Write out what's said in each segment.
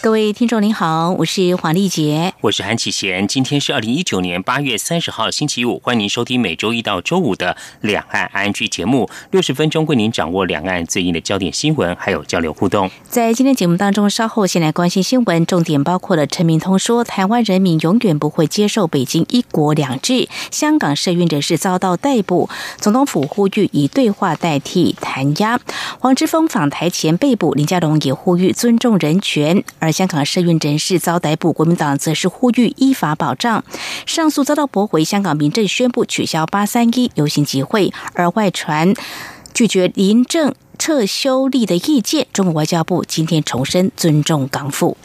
各位听众您好，我是黄丽杰，我是韩启贤。今天是二零一九年八月三十号星期五，欢迎您收听每周一到周五的两岸 I N G 节目，六十分钟为您掌握两岸最近的焦点新闻，还有交流互动。在今天节目当中，稍后先来关心新闻，重点包括了陈明通说，台湾人民永远不会接受北京一国两制，香港社运人士遭到逮捕，总统府呼吁以对话代替弹压，黄之锋访台前被捕，林佳龙也呼吁尊重人权，而。香港社运人士遭逮捕，国民党则是呼吁依法保障。上诉遭到驳回，香港民政宣布取消八三一游行集会，而外传拒绝临政撤修例的意见。中国外交部今天重申尊重港府。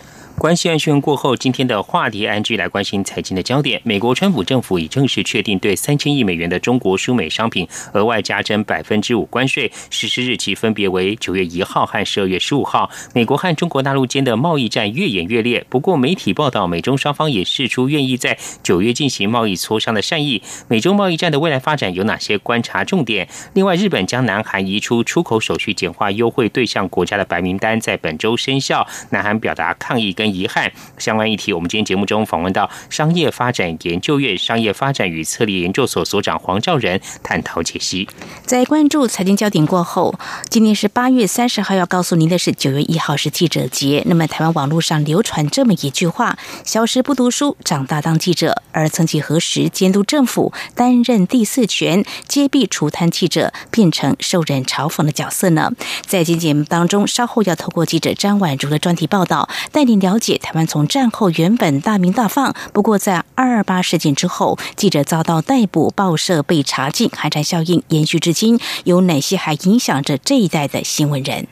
关系案讯过后，今天的话题安居来关心财经的焦点。美国川普政府已正式确定对三千亿美元的中国输美商品额外加征百分之五关税，实施日期分别为九月一号和十二月十五号。美国和中国大陆间的贸易战越演越烈。不过，媒体报道，美中双方也释出愿意在九月进行贸易磋商的善意。美中贸易战的未来发展有哪些观察重点？另外，日本将南韩移出出口手续简化优惠对象国家的白名单在本周生效。南韩表达抗议跟。遗憾，相关议题，我们今天节目中访问到商业发展研究院商业发展与策略研究所所长黄兆仁，探讨解析。在关注财经焦点过后，今天是八月三十号，要告诉您的是九月一号是记者节。那么，台湾网络上流传这么一句话：“小时不读书，长大当记者。”而曾几何时，监督政府、担任第四权、揭弊除贪记者，变成受人嘲讽的角色呢？在今节目当中，稍后要透过记者张婉如的专题报道，带您了解台湾从战后原本大名大放，不过在二二八事件之后，记者遭到逮捕、报社被查禁，寒蝉效应延续至今，有哪些还影响着这一代的新闻人？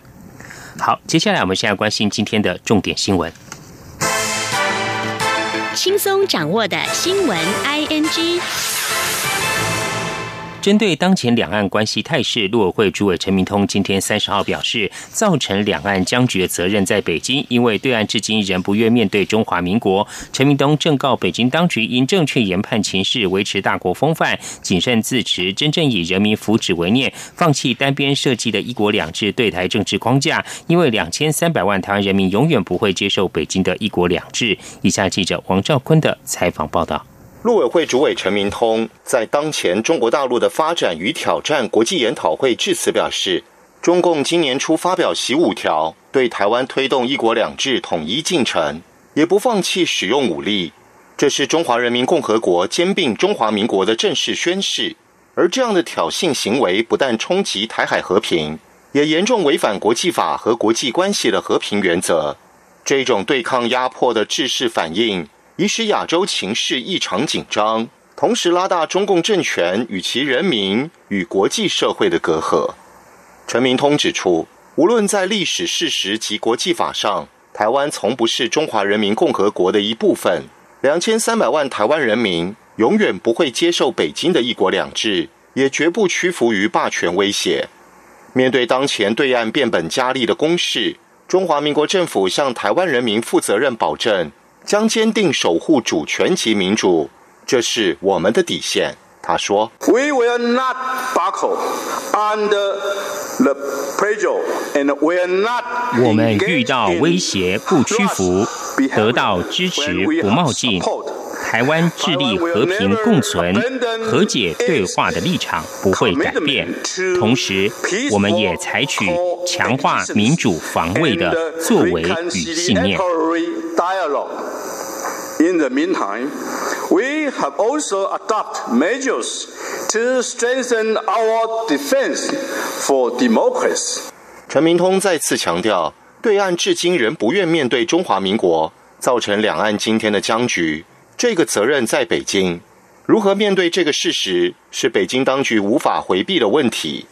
好，接下来我们现在关心今天的重点新闻。轻松掌握的新闻，I N G。针对当前两岸关系态势，陆委会主委陈明通今天三十号表示，造成两岸僵局的责任在北京，因为对岸至今仍不愿面对中华民国。陈明通正告北京当局，应正确研判情势，维持大国风范，谨慎自持，真正以人民福祉为念，放弃单边设计的一国两制对台政治框架。因为两千三百万台湾人民永远不会接受北京的一国两制。以下记者王兆坤的采访报道。陆委会主委陈明通在当前中国大陆的发展与挑战国际研讨会致辞表示，中共今年初发表习五条，对台湾推动一国两制统一进程，也不放弃使用武力，这是中华人民共和国兼并中华民国的正式宣誓。而这样的挑衅行为，不但冲击台海和平，也严重违反国际法和国际关系的和平原则。这种对抗压迫的制式反应。已使亚洲情势异常紧张，同时拉大中共政权与其人民与国际社会的隔阂。陈明通指出，无论在历史事实及国际法上，台湾从不是中华人民共和国的一部分。两千三百万台湾人民永远不会接受北京的一国两制，也绝不屈服于霸权威胁。面对当前对岸变本加厉的攻势，中华民国政府向台湾人民负责任保证。将坚定守护主权及民主，这是我们的底线。他说：“We will not buckle under the pressure, and we are not.” 我们遇到威胁不屈服，得到支持不冒进。台湾致力和平共存、和解对话的立场不会改变。同时，我们也采取强化民主防卫的作为与信念。In the meantime, we have also adopted measures to strengthen our defense for democracy. 陈明通再次强调，对岸至今仍不愿面对中华民国，造成两岸今天的僵局。这个责任在北京。如何面对这个事实，是北京当局无法回避的问题。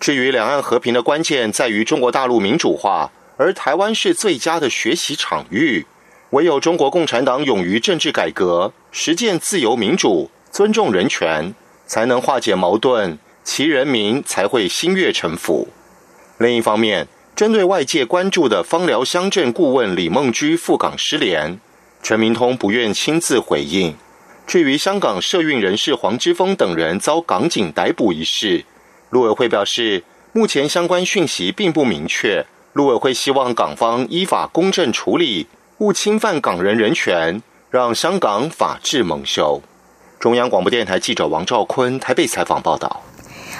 至于两岸和平的关键，在于中国大陆民主化，而台湾是最佳的学习场域。唯有中国共产党勇于政治改革，实践自由民主，尊重人权，才能化解矛盾，其人民才会心悦诚服。另一方面，针对外界关注的芳疗乡镇顾问李梦居赴港失联，陈明通不愿亲自回应。至于香港社运人士黄之锋等人遭港警逮捕一事，陆委会表示，目前相关讯息并不明确。陆委会希望港方依法公正处理，勿侵犯港人人权，让香港法治蒙羞。中央广播电台记者王兆坤台北采访报道。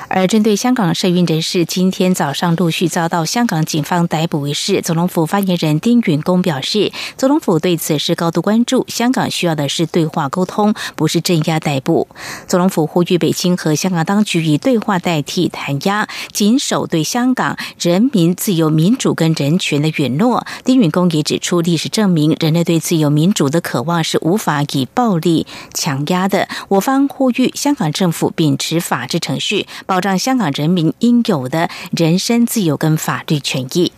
而针对香港社运人士今天早上陆续遭到香港警方逮捕一事，总统府发言人丁允恭表示，总统府对此事高度关注。香港需要的是对话沟通，不是镇压逮捕。总统府呼吁北京和香港当局以对话代替弹压，谨守对香港人民自由、民主跟人权的允诺。丁允恭也指出，历史证明，人类对自由民主的渴望是无法以暴力强压的。我方呼吁香港政府秉持法治程序，保。保障香港人民应有的人身自由跟法律权益。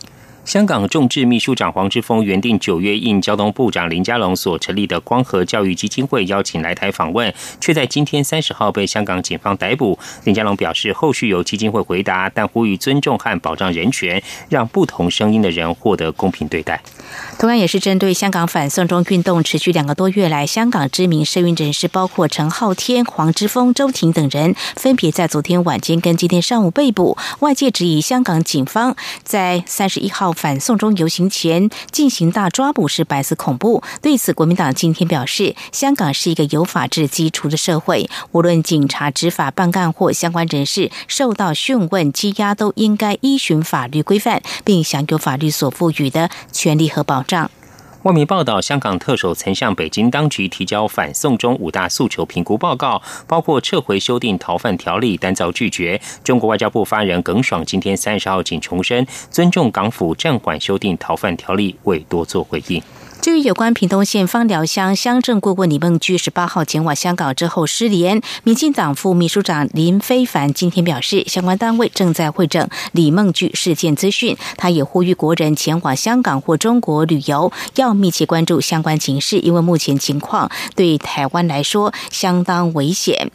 香港众志秘书长黄之锋原定九月应交通部长林佳龙所成立的光和教育基金会邀请来台访问，却在今天三十号被香港警方逮捕。林佳龙表示，后续由基金会回答，但呼吁尊重和保障人权，让不同声音的人获得公平对待。同样也是针对香港反送中运动持续两个多月来，香港知名社运人士包括陈浩天、黄之锋、周婷等人，分别在昨天晚间跟今天上午被捕。外界质疑香港警方在三十一号。反送中游行前进行大抓捕是白色恐怖。对此，国民党今天表示，香港是一个有法治基础的社会，无论警察执法办案或相关人士受到讯问羁押，都应该依循法律规范，并享有法律所赋予的权利和保障。外媒报道，香港特首曾向北京当局提交反送中五大诉求评估报告，包括撤回修订逃犯条例，但遭拒绝。中国外交部发言人耿爽今天三十号仅重申尊重港府暂缓修订逃犯条例，未多做回应。至于有关屏东县芳寮乡乡镇顾问李梦居十八号前往香港之后失联，民进党副秘书长林非凡今天表示，相关单位正在会诊李梦居事件资讯。他也呼吁国人前往香港或中国旅游要密切关注相关情势，因为目前情况对台湾来说相当危险。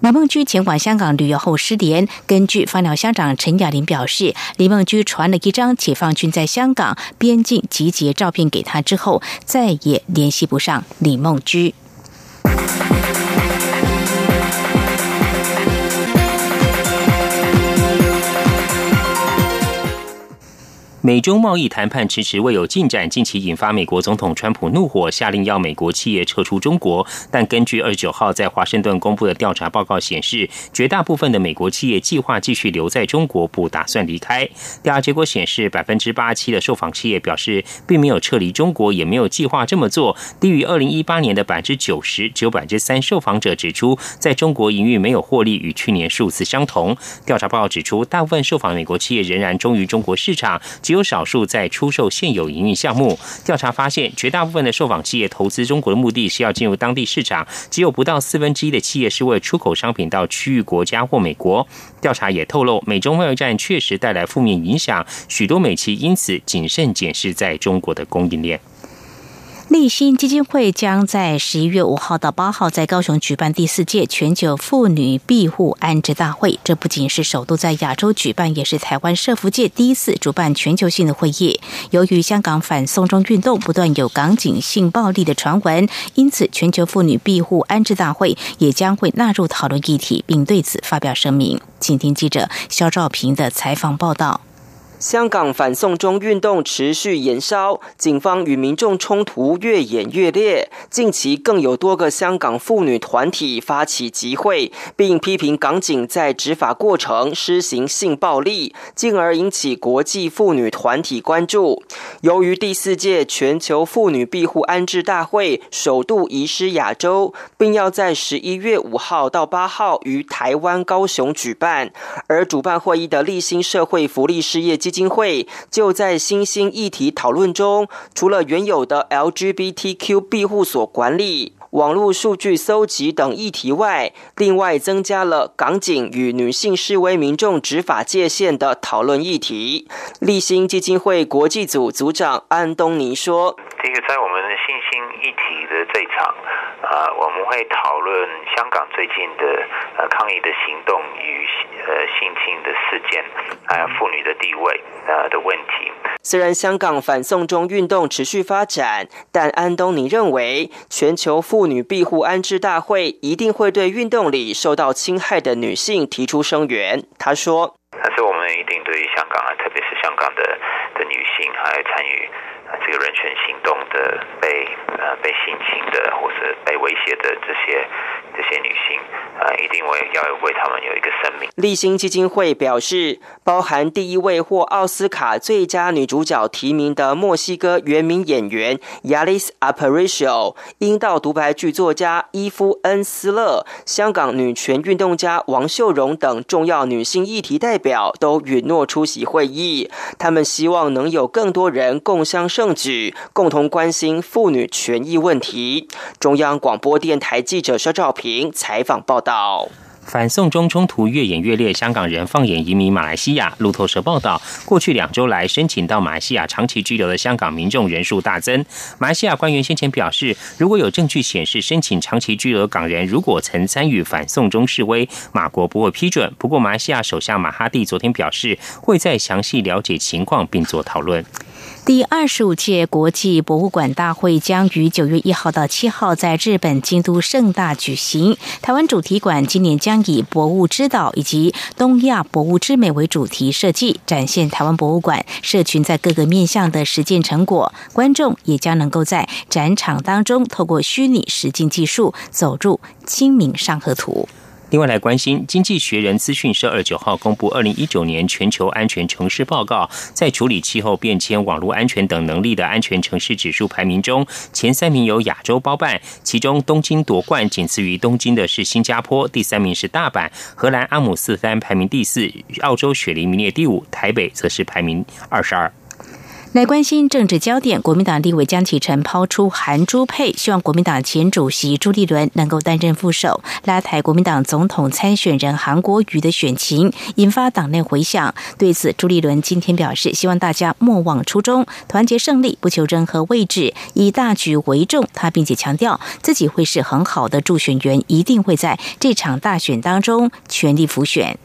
李梦居前往香港旅游后失联。根据发鸟乡长陈雅玲表示，李梦居传了一张解放军在香港边境集结照片给他之后，再也联系不上李梦居。美中贸易谈判迟迟未有进展，近期引发美国总统川普怒火，下令要美国企业撤出中国。但根据二十九号在华盛顿公布的调查报告显示，绝大部分的美国企业计划继续留在中国，不打算离开。调查结果显示，百分之八七的受访企业表示并没有撤离中国，也没有计划这么做，低于二零一八年的百分之九十。只有百分之三受访者指出，在中国营运没有获利，与去年数字相同。调查报告指出，大部分受访美国企业仍然忠于中国市场。只有少数在出售现有营运项目。调查发现，绝大部分的受访企业投资中国的目的是要进入当地市场，只有不到四分之一的企业是为出口商品到区域国家或美国。调查也透露，美中贸易战确实带来负面影响，许多美企因此谨慎检视在中国的供应链。立新基金会将在十一月五号到八号在高雄举办第四届全球妇女庇护安置大会。这不仅是首度在亚洲举办，也是台湾社福界第一次主办全球性的会议。由于香港反送中运动不断有港警性暴力的传闻，因此全球妇女庇护安置大会也将会纳入讨论议题，并对此发表声明。请听记者肖兆平的采访报道。香港反送中运动持续延烧，警方与民众冲突越演越烈。近期更有多个香港妇女团体发起集会，并批评港警在执法过程施行性暴力，进而引起国际妇女团体关注。由于第四届全球妇女庇护安置大会首度移师亚洲，并要在十一月五号到八号于台湾高雄举办，而主办会议的立新社会福利事业基基金会就在新兴议题讨论中，除了原有的 LGBTQ 庇护所管理、网络数据搜集等议题外，另外增加了港警与女性示威民众执法界限的讨论议题。立新基金会国际组组长安东尼说：“这个在我们的新兴的这场。”啊，我们会讨论香港最近的呃抗议的行动与呃性侵的事件，还有妇女的地位呃的问题。虽然香港反送中运动持续发展，但安东尼认为，全球妇女庇护安置大会一定会对运动里受到侵害的女性提出声援。他说：“但是我们一定对于香港啊，特别是香港的的女性，还有参与这个人权行动的被呃被性侵的或是被威胁的这些。”这些女性啊，一定为要为他们有一个生命。立新基金会表示，包含第一位获奥斯卡最佳女主角提名的墨西哥原名演员 Yalis Aparicio、阴道独白剧作家伊夫恩斯勒、香港女权运动家王秀荣等重要女性议题代表都允诺出席会议。他们希望能有更多人共襄盛举，共同关心妇女权益问题。中央广播电台记者肖照。平采访报道：反送中冲突越演越烈，香港人放眼移民马来西亚。路透社报道，过去两周来，申请到马来西亚长期居留的香港民众人数大增。马来西亚官员先前表示，如果有证据显示申请长期居留港人如果曾参与反送中示威，马国不会批准。不过，马来西亚首相马哈蒂昨天表示，会再详细了解情况并做讨论。第二十五届国际博物馆大会将于九月一号到七号在日本京都盛大举行。台湾主题馆今年将以“博物之岛”以及“东亚博物之美”为主题设计，展现台湾博物馆社群在各个面向的实践成果。观众也将能够在展场当中透过虚拟实境技术走入《清明上河图》。另外来关心，《经济学人》资讯社二九号公布二零一九年全球安全城市报告，在处理气候变迁、网络安全等能力的安全城市指数排名中，前三名由亚洲包办，其中东京夺冠，仅次于东京的是新加坡，第三名是大阪，荷兰阿姆斯特丹排名第四，澳洲雪梨名列第五，台北则是排名二十二。来关心政治焦点，国民党立委江启臣抛出韩朱配，希望国民党前主席朱立伦能够担任副手，拉抬国民党总统参选人韩国瑜的选情，引发党内回响。对此，朱立伦今天表示，希望大家莫忘初衷，团结胜利，不求任何位置，以大局为重。他并且强调，自己会是很好的助选员，一定会在这场大选当中全力辅选。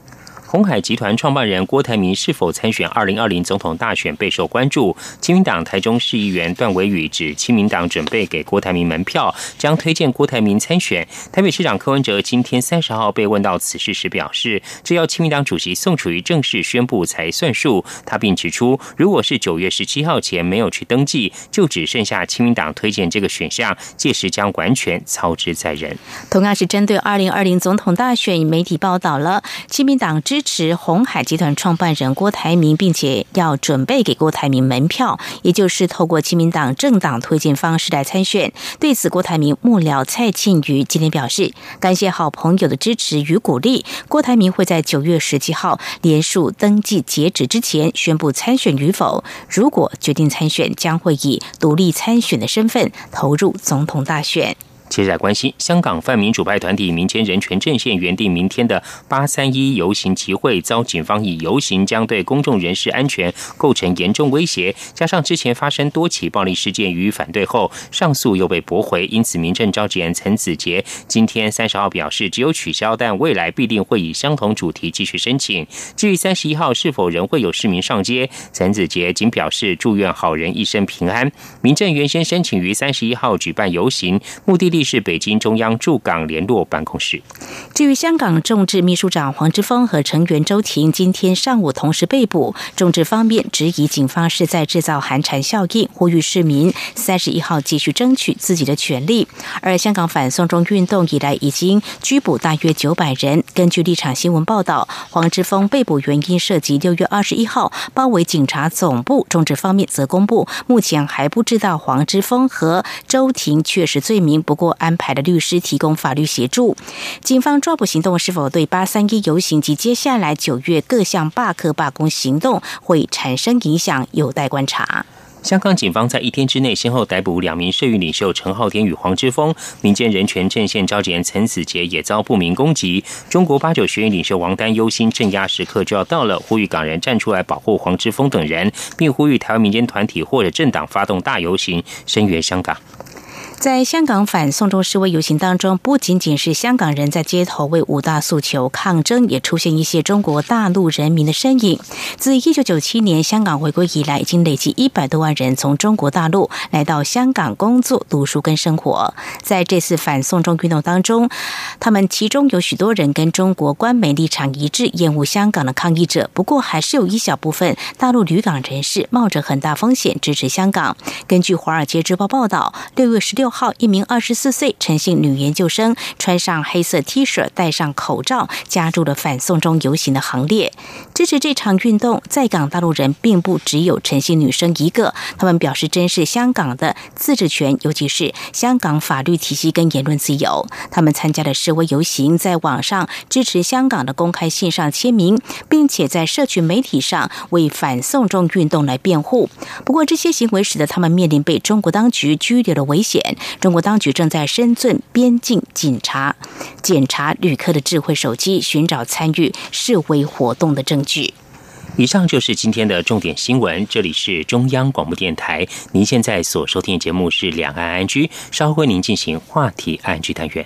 鸿海集团创办人郭台铭是否参选二零二零总统大选备受关注。亲民党台中市议员段伟宇指，亲民党准备给郭台铭门票，将推荐郭台铭参选。台北市长柯文哲今天三十号被问到此事时表示，这要亲民党主席宋楚瑜正式宣布才算数。他并指出，如果是九月十七号前没有去登记，就只剩下亲民党推荐这个选项，届时将完全操之在人。同样是针对二零二零总统大选，媒体报道了亲民党支。持红海集团创办人郭台铭，并且要准备给郭台铭门票，也就是透过亲民党政党推荐方式来参选。对此，郭台铭幕僚蔡庆瑜今天表示，感谢好朋友的支持与鼓励。郭台铭会在九月十七号连署登记截止之前宣布参选与否。如果决定参选，将会以独立参选的身份投入总统大选。接着来关心，香港泛民主派团体民间人权阵线原定明天的八三一游行集会，遭警方以游行将对公众人士安全构成严重威胁，加上之前发生多起暴力事件予以反对后，上诉又被驳回，因此民政召集人陈子杰今天三十号表示，只有取消，但未来必定会以相同主题继续申请。至于三十一号是否仍会有市民上街，陈子杰仅表示祝愿好人一生平安。民政原先申请于三十一号举办游行，目的地。是北京中央驻港联络办公室。至于香港众志秘书长黄之锋和成员周婷今天上午同时被捕，众志方面质疑警方是在制造寒蝉效应，呼吁市民三十一号继续争取自己的权利。而香港反送中运动以来已经拘捕大约九百人。根据立场新闻报道，黄之锋被捕原因涉及六月二十一号包围警察总部。众志方面则公布，目前还不知道黄之锋和周婷确实罪名，不过。安排的律师提供法律协助。警方抓捕行动是否对八三一游行及接下来九月各项罢课罢工行动会产生影响，有待观察。香港警方在一天之内先后逮捕两名社运领袖陈浩天与黄之锋，民间人权阵线召集人陈子杰也遭不明攻击。中国八九学院领袖王丹忧心镇压时刻就要到了，呼吁港人站出来保护黄之锋等人，并呼吁台湾民间团体或者政党发动大游行，声援香港。在香港反送中示威游行当中，不仅仅是香港人在街头为五大诉求抗争，也出现一些中国大陆人民的身影。自一九九七年香港回归以来，已经累计一百多万人从中国大陆来到香港工作、读书跟生活。在这次反送中运动当中，他们其中有许多人跟中国官媒立场一致，厌恶香港的抗议者。不过，还是有一小部分大陆旅港人士冒着很大风险支持香港。根据《华尔街日报》报道，六月十六。号一名二十四岁陈姓女研究生穿上黑色 T 恤，戴上口罩，加入了反送中游行的行列。支持这场运动，在港大陆人并不只有陈姓女生一个，他们表示珍视香港的自治权，尤其是香港法律体系跟言论自由。他们参加了示威游行，在网上支持香港的公开信上签名，并且在社群媒体上为反送中运动来辩护。不过，这些行为使得他们面临被中国当局拘留的危险。中国当局正在深圳边境警察检查旅客的智慧手机，寻找参与示威活动的证据。以上就是今天的重点新闻。这里是中央广播电台，您现在所收听的节目是《两岸安居》，稍后为您进行话题安居单元。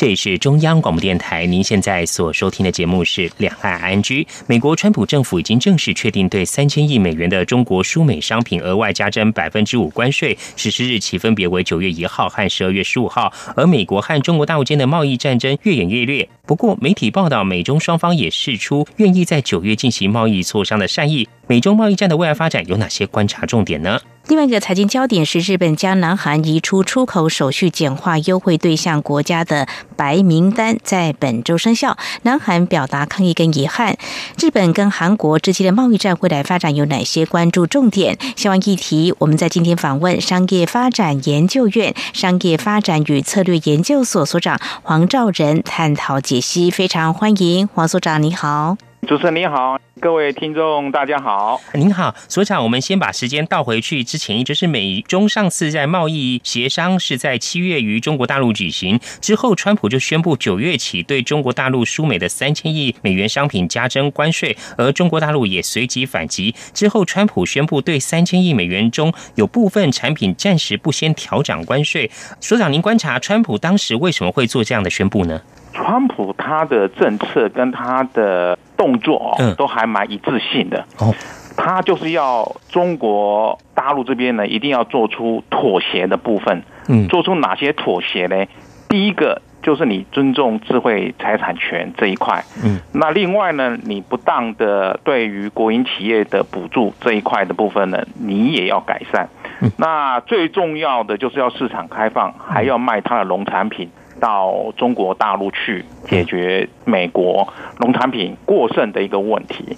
这里是中央广播电台，您现在所收听的节目是《两岸安居》。美国川普政府已经正式确定对三千亿美元的中国输美商品额外加征百分之五关税，实施日期分别为九月一号和十二月十五号。而美国和中国大陆间的贸易战争越演越烈。不过，媒体报道，美中双方也释出愿意在九月进行贸易磋商的善意。美中贸易战的未来发展有哪些观察重点呢？另外一个财经焦点是，日本将南韩移出出口手续简化优惠对象国家的白名单，在本周生效。南韩表达抗议跟遗憾。日本跟韩国之间的贸易战未来发展有哪些关注重点？相关议题，我们在今天访问商业发展研究院商业发展与策略研究所所长黄兆仁探讨解析。非常欢迎黄所长，你好。主持人你好，各位听众大家好，您好，所长，我们先把时间倒回去之前，就是美中上次在贸易协商是在七月于中国大陆举行之后，川普就宣布九月起对中国大陆输美的三千亿美元商品加征关税，而中国大陆也随即反击。之后，川普宣布对三千亿美元中有部分产品暂时不先调涨关税。所长，您观察川普当时为什么会做这样的宣布呢？川普他的政策跟他的动作哦，都还蛮一致性的。哦，他就是要中国大陆这边呢，一定要做出妥协的部分。嗯，做出哪些妥协呢？第一个就是你尊重智慧财产权这一块。嗯，那另外呢，你不当的对于国营企业的补助这一块的部分呢，你也要改善。那最重要的就是要市场开放，还要卖他的农产品。到中国大陆去解决美国农产品过剩的一个问题。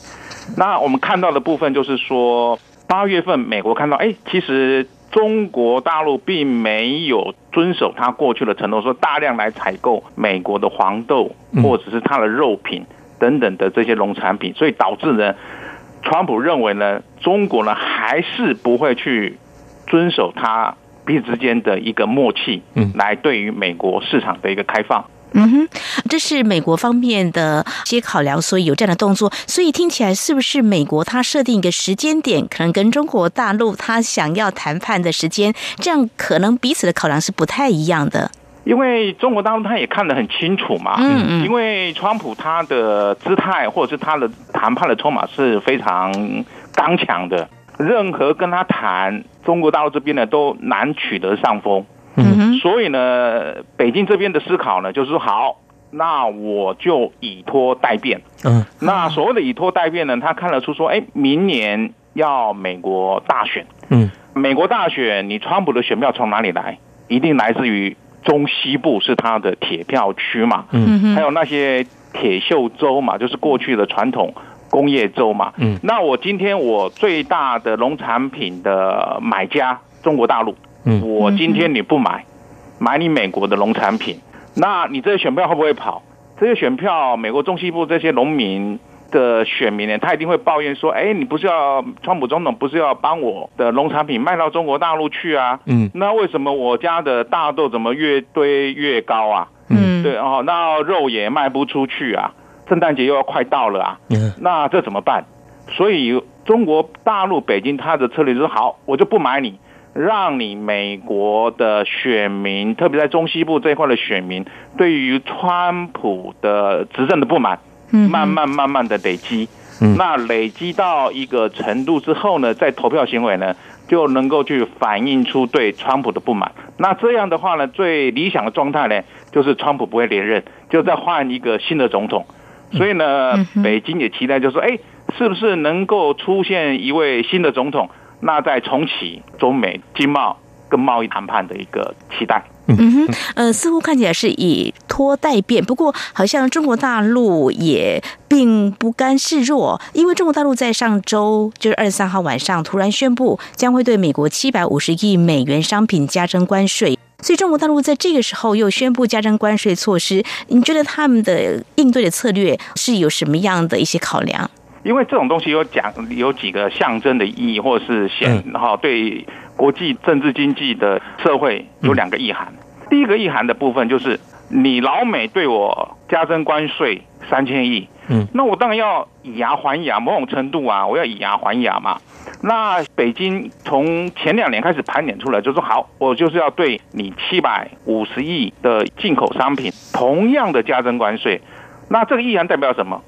那我们看到的部分就是说，八月份美国看到，哎，其实中国大陆并没有遵守他过去的承诺，说大量来采购美国的黄豆或者是它的肉品等等的这些农产品，所以导致呢，川普认为呢，中国呢还是不会去遵守他彼此之间的一个默契，嗯，来对于美国市场的一个开放。嗯哼，这是美国方面的一些考量，所以有这样的动作。所以听起来是不是美国它设定一个时间点，可能跟中国大陆它想要谈判的时间，这样可能彼此的考量是不太一样的。因为中国大陆他也看得很清楚嘛，嗯嗯，因为川普他的姿态或者是他的谈判的筹码是非常刚强的，任何跟他谈，中国大陆这边呢都难取得上风。嗯，所以呢，北京这边的思考呢，就是说好，那我就以拖代变。嗯，那所谓的以拖代变呢，他看得出说，哎，明年要美国大选。嗯，美国大选，你川普的选票从哪里来？一定来自于中西部，是他的铁票区嘛。嗯，还有那些铁锈州嘛，就是过去的传统工业州嘛。嗯，那我今天我最大的农产品的买家，中国大陆。嗯我今天你不买，买你美国的农产品，那你这些选票会不会跑？这些选票，美国中西部这些农民的选民呢，他一定会抱怨说：，哎，你不是要川普总统不是要帮我的农产品卖到中国大陆去啊？嗯，那为什么我家的大豆怎么越堆越高啊？嗯，对哦，那肉也卖不出去啊，圣诞节又要快到了啊，那这怎么办？所以中国大陆北京他的策略就是好，我就不买你。让你美国的选民，特别在中西部这一块的选民，对于川普的执政的不满，慢慢慢慢的累积，那累积到一个程度之后呢，在投票行为呢，就能够去反映出对川普的不满。那这样的话呢，最理想的状态呢，就是川普不会连任，就再换一个新的总统。所以呢，北京也期待，就是说，哎，是不是能够出现一位新的总统？那再重启中美经贸跟贸易谈判的一个期待，嗯哼，呃，似乎看起来是以拖代变，不过好像中国大陆也并不甘示弱，因为中国大陆在上周就是二十三号晚上突然宣布将会对美国七百五十亿美元商品加征关税，所以中国大陆在这个时候又宣布加征关税措施，你觉得他们的应对的策略是有什么样的一些考量？因为这种东西有讲有几个象征的意义，或者是显哈对国际政治经济的社会有两个意涵。第一个意涵的部分就是你老美对我加征关税三千亿，嗯，那我当然要以牙还牙，某种程度啊，我要以牙还牙嘛。那北京从前两年开始盘点出来，就说好，我就是要对你七百五十亿的进口商品同样的加征关税。那这个意涵代表什么？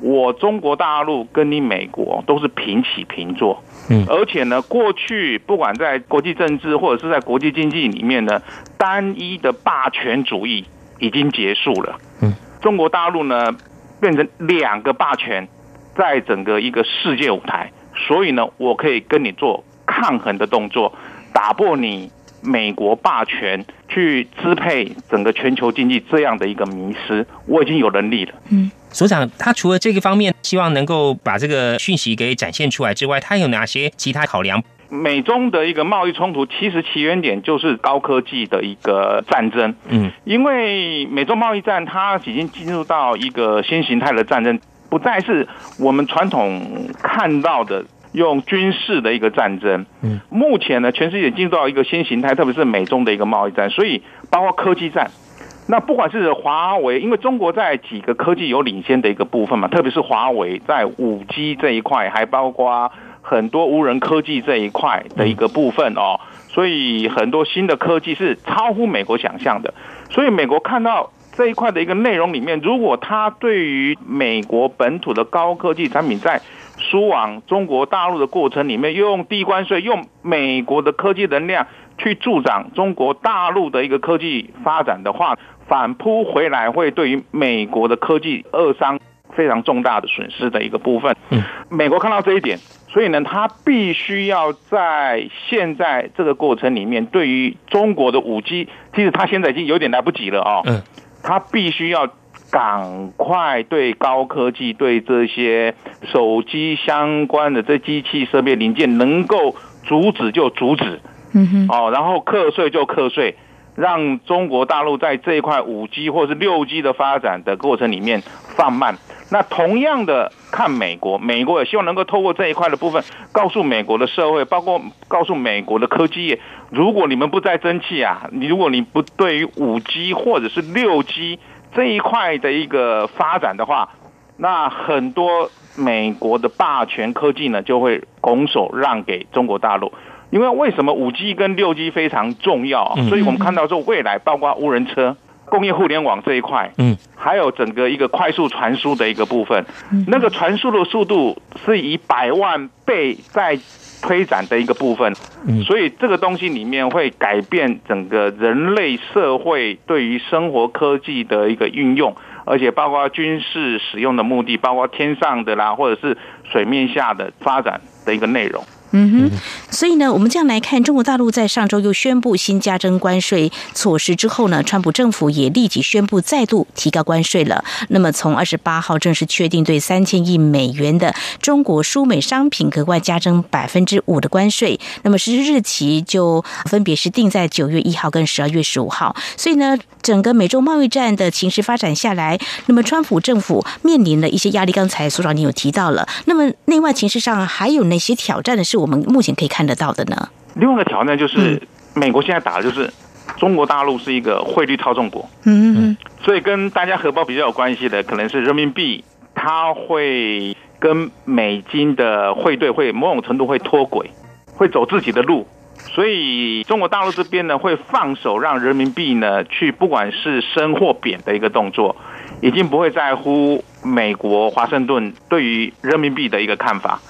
我中国大陆跟你美国都是平起平坐，嗯，而且呢，过去不管在国际政治或者是在国际经济里面呢，单一的霸权主义已经结束了，嗯，中国大陆呢变成两个霸权，在整个一个世界舞台，所以呢，我可以跟你做抗衡的动作，打破你美国霸权去支配整个全球经济这样的一个迷失，我已经有能力了，嗯。所长，他除了这个方面，希望能够把这个讯息给展现出来之外，他有哪些其他考量？美中的一个贸易冲突，其实起源点就是高科技的一个战争。嗯，因为美中贸易战，它已经进入到一个新形态的战争，不再是我们传统看到的用军事的一个战争。嗯，目前呢，全世界进入到一个新形态，特别是美中的一个贸易战，所以包括科技战。那不管是华为，因为中国在几个科技有领先的一个部分嘛，特别是华为在五 G 这一块，还包括很多无人科技这一块的一个部分哦，所以很多新的科技是超乎美国想象的。所以美国看到这一块的一个内容里面，如果它对于美国本土的高科技产品在输往中国大陆的过程里面，又用低关税，用美国的科技能量去助长中国大陆的一个科技发展的话，反扑回来会对于美国的科技扼伤非常重大的损失的一个部分。嗯，美国看到这一点，所以呢，他必须要在现在这个过程里面，对于中国的五 G，其实他现在已经有点来不及了哦。嗯，他必须要赶快对高科技、对这些手机相关的这机器设备零件能够阻止就阻止。嗯哼，哦，然后课税就课税。让中国大陆在这一块五 G 或是六 G 的发展的过程里面放慢，那同样的看美国，美国也希望能够透过这一块的部分，告诉美国的社会，包括告诉美国的科技业，如果你们不再争气啊，你如果你不对于五 G 或者是六 G 这一块的一个发展的话，那很多美国的霸权科技呢就会拱手让给中国大陆。因为为什么五 G 跟六 G 非常重要？所以我们看到说未来包括无人车。工业互联网这一块，嗯，还有整个一个快速传输的一个部分，那个传输的速度是以百万倍在推展的一个部分，所以这个东西里面会改变整个人类社会对于生活科技的一个运用，而且包括军事使用的目的，包括天上的啦，或者是水面下的发展的一个内容。嗯哼，所以呢，我们这样来看，中国大陆在上周又宣布新加征关税措施之后呢，川普政府也立即宣布再度提高关税了。那么从二十八号正式确定对三千亿美元的中国输美商品格外加征百分之五的关税，那么实施日期就分别是定在九月一号跟十二月十五号。所以呢，整个美洲贸易战的情势发展下来，那么川普政府面临的一些压力。刚才苏长你有提到了，那么内外情势上还有哪些挑战的？是我们目前可以看得到的呢。另外一个挑战就是，美国现在打的就是中国大陆是一个汇率操纵国，嗯嗯，所以跟大家荷包比较有关系的，可能是人民币，它会跟美金的汇兑会某种程度会脱轨，会走自己的路。所以中国大陆这边呢，会放手让人民币呢去，不管是升或贬的一个动作，已经不会在乎美国华盛顿对于人民币的一个看法。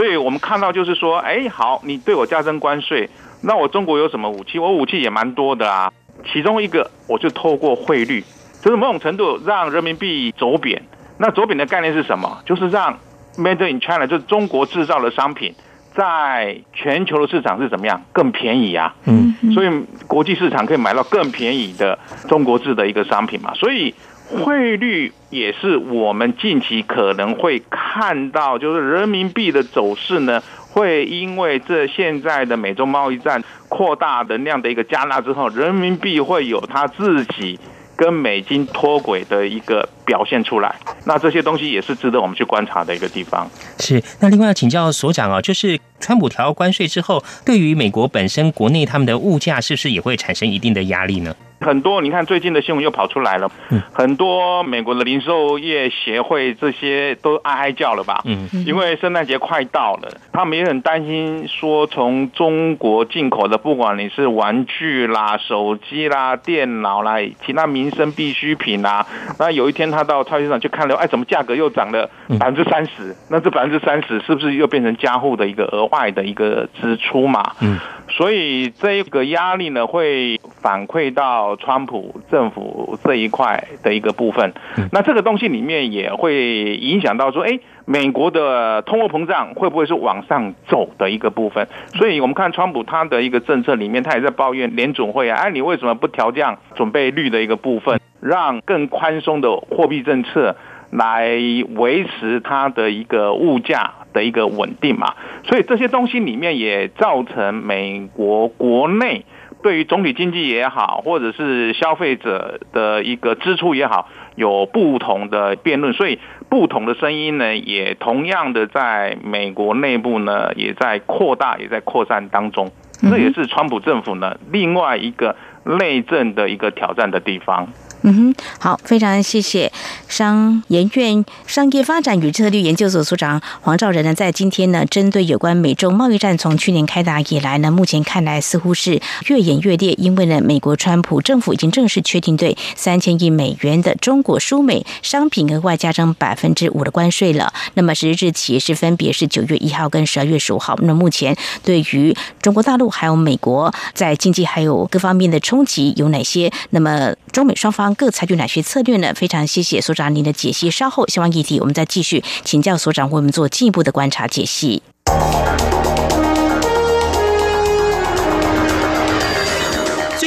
所以我们看到就是说，哎，好，你对我加征关税，那我中国有什么武器？我武器也蛮多的啊。其中一个，我就透过汇率，就是某种程度让人民币走贬。那走贬的概念是什么？就是让 Made in China，就是中国制造的商品，在全球的市场是怎么样更便宜啊？嗯，所以国际市场可以买到更便宜的中国制的一个商品嘛。所以。汇率也是我们近期可能会看到，就是人民币的走势呢，会因为这现在的美中贸易战扩大的那样的一个加纳之后，人民币会有它自己跟美金脱轨的一个表现出来。那这些东西也是值得我们去观察的一个地方。是。那另外要请教所长啊，就是川普调关税之后，对于美国本身国内他们的物价，是不是也会产生一定的压力呢？很多，你看最近的新闻又跑出来了，很多美国的零售业协会这些都哀哀叫了吧？嗯，因为圣诞节快到了，他们也很担心，说从中国进口的，不管你是玩具啦、手机啦、电脑啦、其他民生必需品啦，那有一天他到超级市场去看了，哎，怎么价格又涨了百分之三十？那这百分之三十是不是又变成家户的一个额外的一个支出嘛？嗯，所以这个压力呢，会反馈到。川普政府这一块的一个部分，那这个东西里面也会影响到说，哎，美国的通货膨胀会不会是往上走的一个部分？所以我们看川普他的一个政策里面，他也在抱怨联总会啊，哎，你为什么不调降准备率的一个部分，让更宽松的货币政策来维持它的一个物价的一个稳定嘛？所以这些东西里面也造成美国国内。对于总体经济也好，或者是消费者的一个支出也好，有不同的辩论，所以不同的声音呢，也同样的在美国内部呢，也在扩大，也在扩散当中。这也是川普政府呢另外一个内政的一个挑战的地方。嗯哼，好，非常谢谢商研院商业发展与策略研究所所长黄兆仁呢，在今天呢，针对有关美中贸易战从去年开打以来呢，目前看来似乎是越演越烈，因为呢，美国川普政府已经正式确定对三千亿美元的中国输美商品额外加征百分之五的关税了。那么实质起是分别是九月一号跟十二月十五号。那目前对于中国大陆还有美国在经济还有各方面的冲击有哪些？那么中美双方。各采取哪些策略呢？非常谢谢所长您的解析。稍后相关议题，我们再继续请教所长，为我们做进一步的观察解析。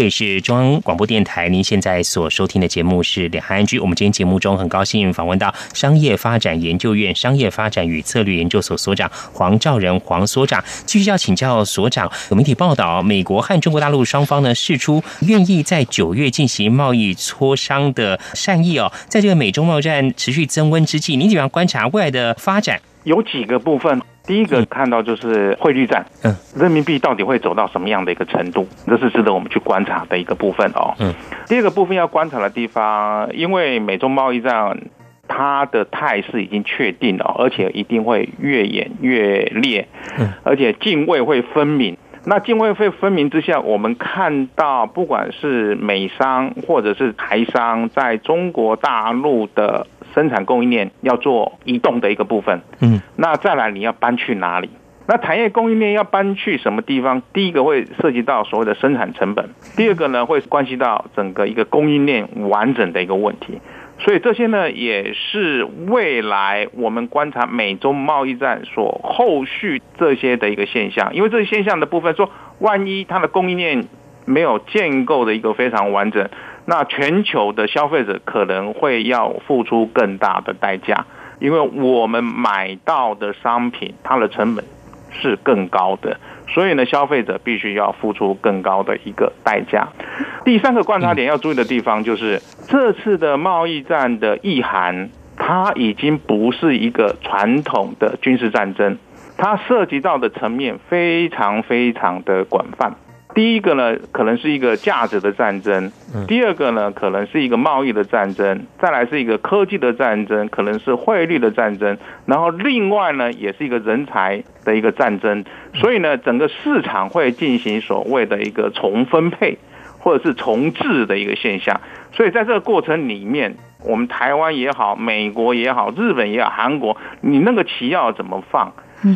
这里是中央广播电台，您现在所收听的节目是两岸安居。我们今天节目中很高兴访问到商业发展研究院商业发展与策略研究所所长黄兆仁黄所长。继续要请教所长，有媒体报道，美国和中国大陆双方呢释出愿意在九月进行贸易磋商的善意哦。在这个美中贸易战持续增温之际，您怎样观察未来的发展？有几个部分。第一个看到就是汇率战，嗯，人民币到底会走到什么样的一个程度，这是值得我们去观察的一个部分哦。嗯，第二个部分要观察的地方，因为美中贸易战它的态势已经确定了，而且一定会越演越烈，嗯，而且泾渭会分明。那泾渭会分明之下，我们看到不管是美商或者是台商在中国大陆的。生产供应链要做移动的一个部分，嗯，那再来你要搬去哪里？那产业供应链要搬去什么地方？第一个会涉及到所谓的生产成本，第二个呢会关系到整个一个供应链完整的一个问题。所以这些呢也是未来我们观察美中贸易战所后续这些的一个现象，因为这些现象的部分说，万一它的供应链没有建构的一个非常完整。那全球的消费者可能会要付出更大的代价，因为我们买到的商品它的成本是更高的，所以呢，消费者必须要付出更高的一个代价。第三个观察点要注意的地方就是，这次的贸易战的意涵，它已经不是一个传统的军事战争，它涉及到的层面非常非常的广泛。第一个呢，可能是一个价值的战争；第二个呢，可能是一个贸易的战争；再来是一个科技的战争，可能是汇率的战争；然后另外呢，也是一个人才的一个战争。所以呢，整个市场会进行所谓的一个重分配或者是重置的一个现象。所以在这个过程里面，我们台湾也好，美国也好，日本也好，韩国，你那个棋要怎么放？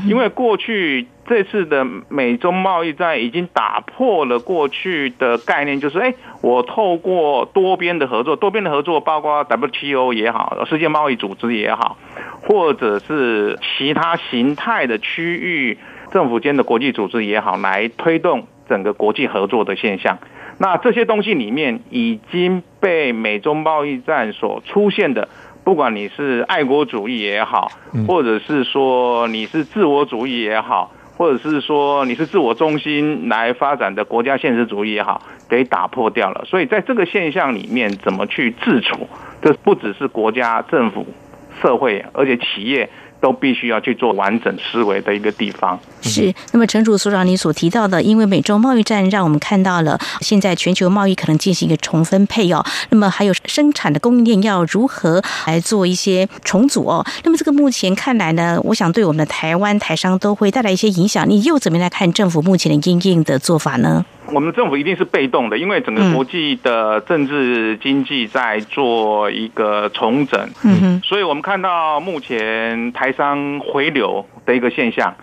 因为过去这次的美中贸易战已经打破了过去的概念，就是哎，我透过多边的合作，多边的合作包括 WTO 也好，世界贸易组织也好，或者是其他形态的区域政府间的国际组织也好，来推动整个国际合作的现象。那这些东西里面已经被美中贸易战所出现的。不管你是爱国主义也好，或者是说你是自我主义也好，或者是说你是自我中心来发展的国家现实主义也好，给打破掉了。所以在这个现象里面，怎么去自处，这不只是国家、政府、社会，而且企业。都必须要去做完整思维的一个地方。是，那么陈主所长你所提到的，因为美中贸易战让我们看到了现在全球贸易可能进行一个重分配哦。那么还有生产的供应链要如何来做一些重组哦？那么这个目前看来呢，我想对我们的台湾台商都会带来一些影响。你又怎么来看政府目前的应应的做法呢？我们政府一定是被动的，因为整个国际的政治经济在做一个重整，嗯所以我们看到目前台商回流的一个现象。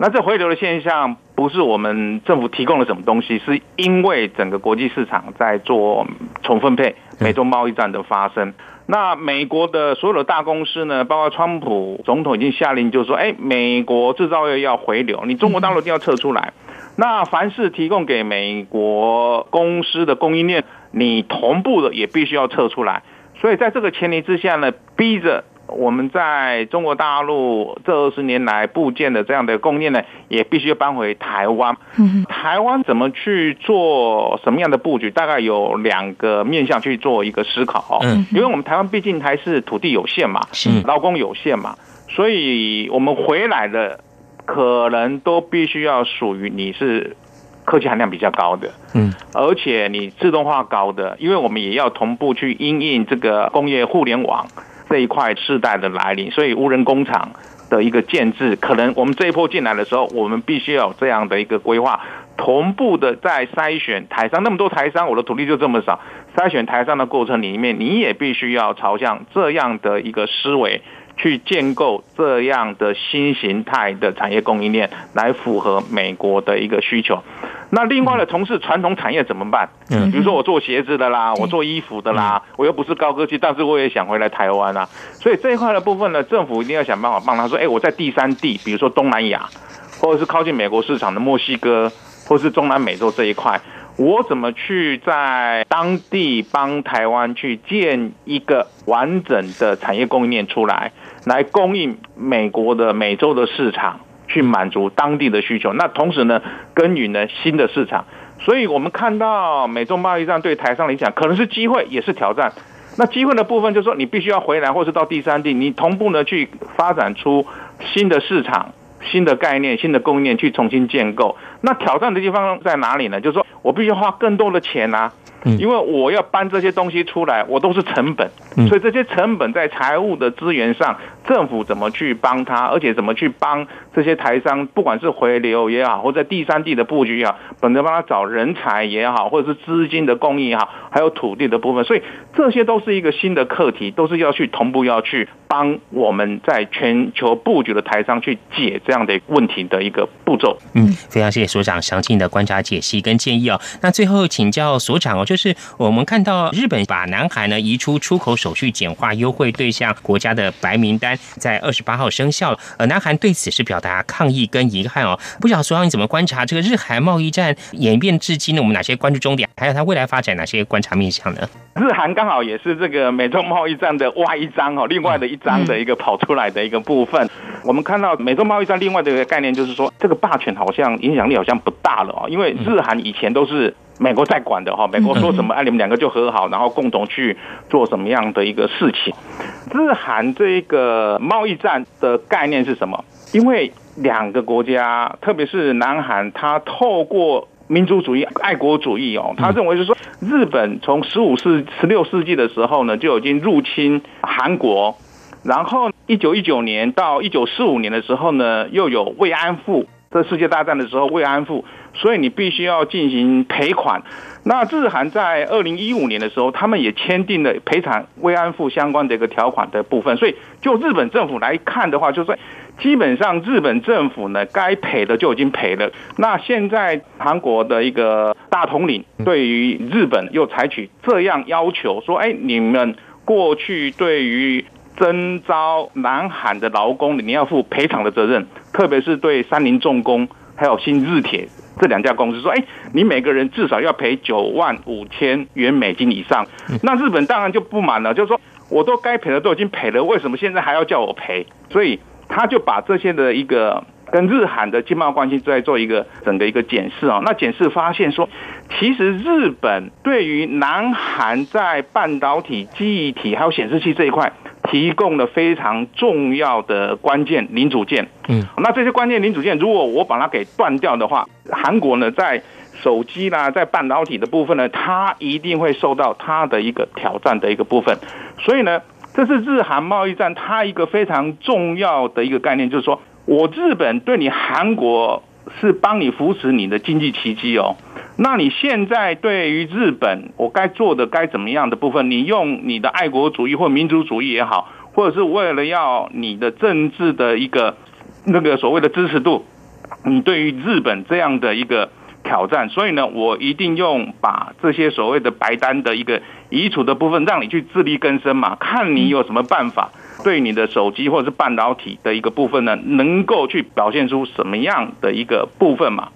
那这回流的现象不是我们政府提供了什么东西，是因为整个国际市场在做重分配，美中贸易战的发生。那美国的所有的大公司呢，包括川普总统已经下令，就是说，哎，美国制造业要回流，你中国大陆一定要撤出来。那凡是提供给美国公司的供应链，你同步的也必须要撤出来。所以在这个前提之下呢，逼着。我们在中国大陆这二十年来部件的这样的供应链呢，也必须搬回台湾。台湾怎么去做什么样的布局？大概有两个面向去做一个思考。嗯，因为我们台湾毕竟还是土地有限嘛，是劳工有限嘛，所以我们回来的可能都必须要属于你是科技含量比较高的，嗯，而且你自动化高的，因为我们也要同步去应应这个工业互联网。这一块世代的来临，所以无人工厂的一个建制，可能我们这一波进来的时候，我们必须要有这样的一个规划，同步的在筛选台商，那么多台商，我的土地就这么少，筛选台商的过程里面，你也必须要朝向这样的一个思维。去建构这样的新形态的产业供应链，来符合美国的一个需求。那另外的从事传统产业怎么办？嗯，比如说我做鞋子的啦，我做衣服的啦，我又不是高科技，但是我也想回来台湾啊。所以这一块的部分呢，政府一定要想办法帮他说，哎，我在第三地，比如说东南亚，或者是靠近美国市场的墨西哥，或是中南美洲这一块。我怎么去在当地帮台湾去建一个完整的产业供应链出来，来供应美国的美洲的市场，去满足当地的需求。那同时呢，耕耘呢新的市场。所以我们看到美中贸易战对台商来讲，可能是机会，也是挑战。那机会的部分就是说，你必须要回来，或是到第三地，你同步呢去发展出新的市场。新的概念、新的供应链去重新建构，那挑战的地方在哪里呢？就是说我必须花更多的钱啊。因为我要搬这些东西出来，我都是成本，所以这些成本在财务的资源上，政府怎么去帮他，而且怎么去帮这些台商，不管是回流也好，或在第三地的布局也好，本着帮他找人才也好，或者是资金的供应也好，还有土地的部分，所以这些都是一个新的课题，都是要去同步要去帮我们在全球布局的台商去解这样的问题的一个步骤。嗯，非常谢谢所长详尽的观察解析跟建议哦。那最后请教所长哦。就是我们看到日本把南韩呢移出出口手续简化优惠对象国家的白名单，在二十八号生效了。而南韩对此是表达抗议跟遗憾哦。不晓得说你怎么观察这个日韩贸易战演变至今呢？我们哪些关注重点？还有它未来发展哪些观察面向呢？日韩刚好也是这个美中贸易战的外一张哦，另外的一张的一个跑出来的一个部分。我们看到美中贸易战另外的一个概念就是说，这个霸权好像影响力好像不大了哦，因为日韩以前都是。美国在管的哈，美国说什么，哎，你们两个就和好，然后共同去做什么样的一个事情？日韩这个贸易战的概念是什么？因为两个国家，特别是南韩，他透过民族主义、爱国主义哦，他认为是说，日本从十五世、十六世纪的时候呢，就已经入侵韩国，然后一九一九年到一九四五年的时候呢，又有慰安妇。这世界大战的时候慰安妇，所以你必须要进行赔款。那日韩在二零一五年的时候，他们也签订了赔偿慰安妇相关的一个条款的部分。所以就日本政府来看的话，就是基本上日本政府呢该赔的就已经赔了。那现在韩国的一个大统领对于日本又采取这样要求，说：哎，你们过去对于征召南韩的劳工，你要负赔偿的责任，特别是对三菱重工还有新日铁这两家公司说，哎，你每个人至少要赔九万五千元美金以上。那日本当然就不满了，就是说，我都该赔的都已经赔了，为什么现在还要叫我赔？所以他就把这些的一个。跟日韩的经贸关系在做一个整个一个检视啊，那检视发现说，其实日本对于南韩在半导体、记忆体还有显示器这一块提供了非常重要的关键零组件。嗯，那这些关键零组件，如果我把它给断掉的话，韩国呢在手机啦，在半导体的部分呢，它一定会受到它的一个挑战的一个部分。所以呢，这是日韩贸易战它一个非常重要的一个概念，就是说。我日本对你韩国是帮你扶持你的经济奇迹哦，那你现在对于日本，我该做的该怎么样的部分，你用你的爱国主义或民族主义也好，或者是为了要你的政治的一个那个所谓的支持度，你对于日本这样的一个挑战，所以呢，我一定用把这些所谓的白单的一个移除的部分，让你去自力更生嘛，看你有什么办法，对你的手机或者是半导体的一个部分呢，能够去表现出什么样的一个部分嘛？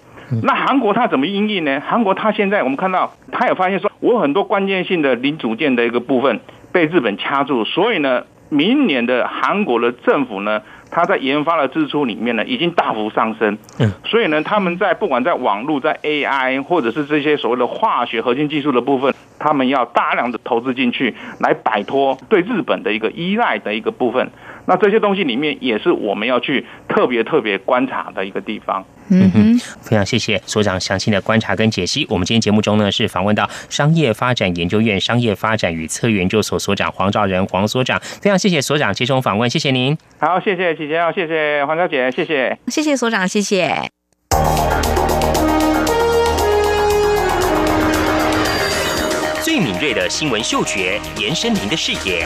那韩国它怎么应应呢？韩国它现在我们看到，它也发现说，我很多关键性的零组件的一个部分被日本掐住，所以呢，明年的韩国的政府呢。它在研发的支出里面呢，已经大幅上升。嗯，所以呢，他们在不管在网络、在 AI 或者是这些所谓的化学核心技术的部分，他们要大量的投资进去，来摆脱对日本的一个依赖的一个部分。那这些东西里面，也是我们要去特别特别观察的一个地方。嗯哼，非常谢谢所长详细的观察跟解析。我们今天节目中呢，是访问到商业发展研究院商业发展与策研究所所长黄兆仁黄所长。非常谢谢所长接受访问，谢谢您。好，谢谢姐姐，好，谢谢黄小姐，谢谢，谢谢所长，谢谢。最敏锐的新闻嗅觉，延伸您的视野，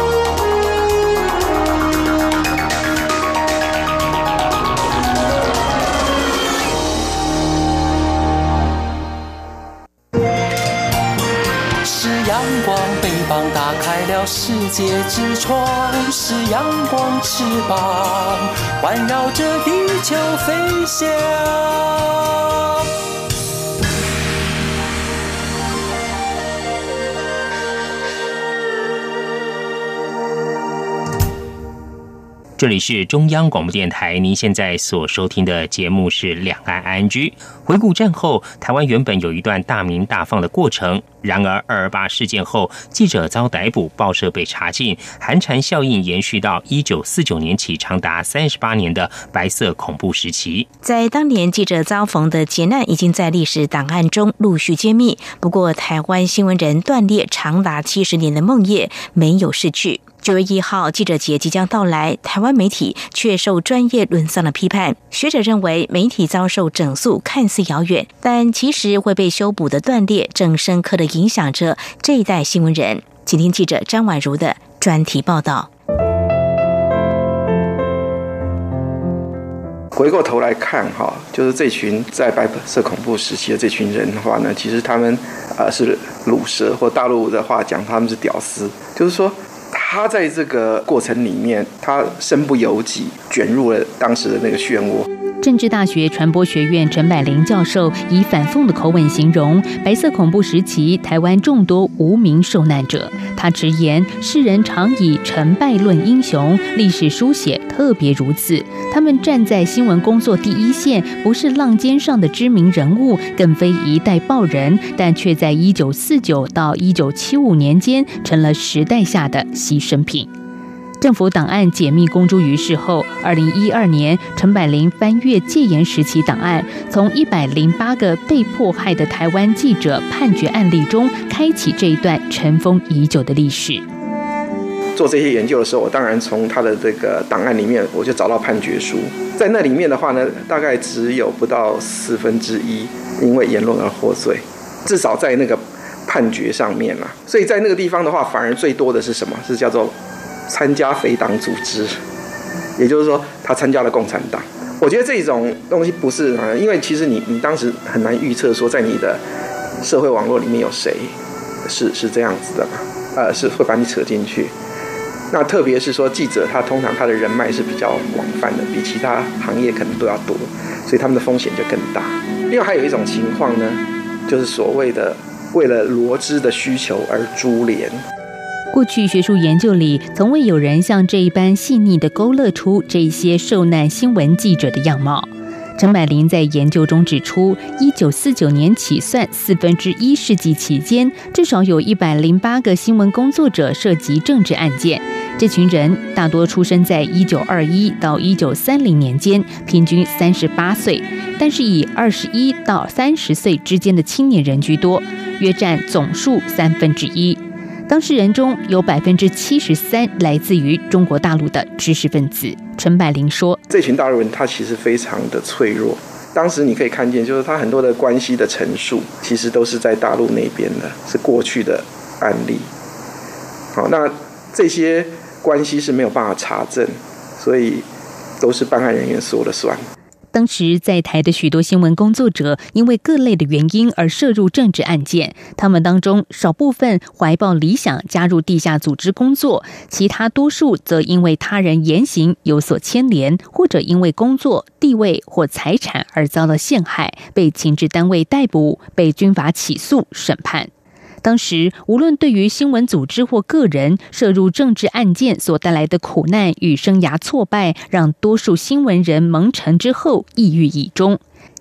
世界之窗，是阳光翅膀环绕着地球飞翔。这里是中央广播电台，您现在所收听的节目是《两岸安居》。回顾战后，台湾原本有一段大鸣大放的过程。然而，二二八事件后，记者遭逮捕，报社被查禁，寒蝉效应延续到一九四九年起，长达三十八年的白色恐怖时期。在当年记者遭逢的劫难，已经在历史档案中陆续揭秘。不过，台湾新闻人断裂长达七十年的梦魇没有逝去。九月一号，记者节即将到来，台湾媒体却受专业沦丧的批判。学者认为，媒体遭受整肃看似遥远，但其实会被修补的断裂，正深刻的影响着这一代新闻人。请听记者张婉如的专题报道。回过头来看，哈，就是这群在白色恐怖时期的这群人的话呢，其实他们啊是卤蛇，或大陆的话讲，他们是屌丝，就是说。他在这个过程里面，他身不由己，卷入了当时的那个漩涡。政治大学传播学院陈柏霖教授以反讽的口吻形容白色恐怖时期台湾众多无名受难者。他直言，世人常以成败论英雄，历史书写特别如此。他们站在新闻工作第一线，不是浪尖上的知名人物，更非一代报人，但却在一九四九到一九七五年间，成了时代下的牺牲品。政府档案解密公诸于世后，二零一二年，陈柏霖翻阅戒严时期档案，从一百零八个被迫害的台湾记者判决案例中，开启这一段尘封已久的历史。做这些研究的时候，我当然从他的这个档案里面，我就找到判决书，在那里面的话呢，大概只有不到四分之一因为言论而获罪，至少在那个判决上面嘛。所以在那个地方的话，反而最多的是什么？是叫做。参加匪党组织，也就是说，他参加了共产党。我觉得这种东西不是，因为其实你你当时很难预测说，在你的社会网络里面有谁是是这样子的嘛？呃，是会把你扯进去。那特别是说记者，他通常他的人脉是比较广泛的，比其他行业可能都要多，所以他们的风险就更大。另外还有一种情况呢，就是所谓的为了罗织的需求而株连。过去学术研究里，从未有人像这一般细腻的勾勒出这些受难新闻记者的样貌。陈柏霖在研究中指出，一九四九年起算四分之一世纪期间，至少有一百零八个新闻工作者涉及政治案件。这群人大多出生在一九二一到一九三零年间，平均三十八岁，但是以二十一到三十岁之间的青年人居多，约占总数三分之一。当事人中有百分之七十三来自于中国大陆的知识分子。陈柏霖说：“这群大陆人他其实非常的脆弱。当时你可以看见，就是他很多的关系的陈述，其实都是在大陆那边的，是过去的案例。好，那这些关系是没有办法查证，所以都是办案人员说了算。”当时在台的许多新闻工作者，因为各类的原因而涉入政治案件。他们当中少部分怀抱理想加入地下组织工作，其他多数则因为他人言行有所牵连，或者因为工作地位或财产而遭到陷害，被情治单位逮捕，被军法起诉审判。当时，无论对于新闻组织或个人涉入政治案件所带来的苦难与生涯挫败，让多数新闻人蒙尘之后抑郁以终。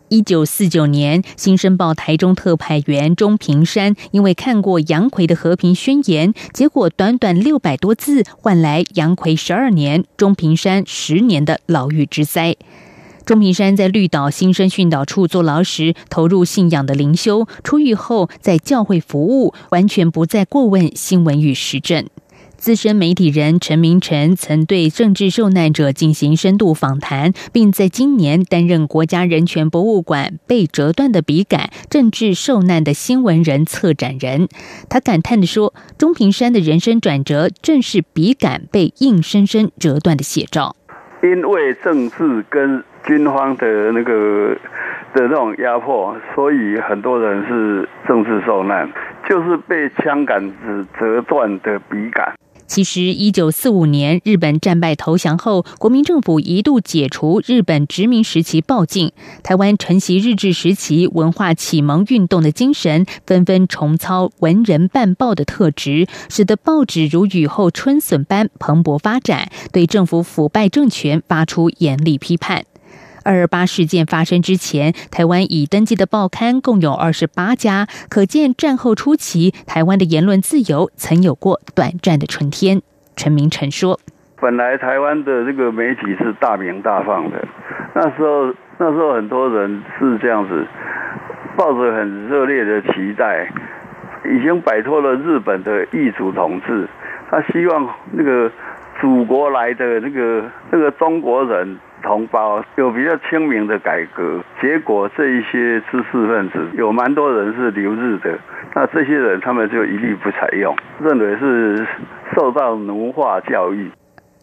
一九四九年，《新生报》台中特派员钟平山因为看过杨奎的和平宣言，结果短短六百多字换来杨奎十二年、钟平山十年的牢狱之灾。钟平山在绿岛新生训导处坐牢时，投入信仰的灵修；出狱后，在教会服务，完全不再过问新闻与时政。资深媒体人陈明诚曾对政治受难者进行深度访谈，并在今年担任国家人权博物馆被折断的笔杆——政治受难的新闻人策展人。他感叹地说：“钟平山的人生转折，正是笔杆被硬生生折断的写照。”因为政治跟军方的那个的那种压迫，所以很多人是政治受难，就是被枪杆子折断的笔杆。其实，一九四五年日本战败投降后，国民政府一度解除日本殖民时期暴禁，台湾承袭日治时期文化启蒙运动的精神，纷纷重操文人办报的特质，使得报纸如雨后春笋般蓬勃发展，对政府腐败政权发出严厉批判。二二八事件发生之前，台湾已登记的报刊共有二十八家，可见战后初期台湾的言论自由曾有过短暂的春天。陈明诚说：“本来台湾的这个媒体是大名大放的，那时候那时候很多人是这样子，抱着很热烈的期待，已经摆脱了日本的异族统治，他希望那个祖国来的那个那个中国人。”同胞有比较清明的改革，结果这一些知识分子有蛮多人是留日的，那这些人他们就一律不采用，认为是受到奴化教育。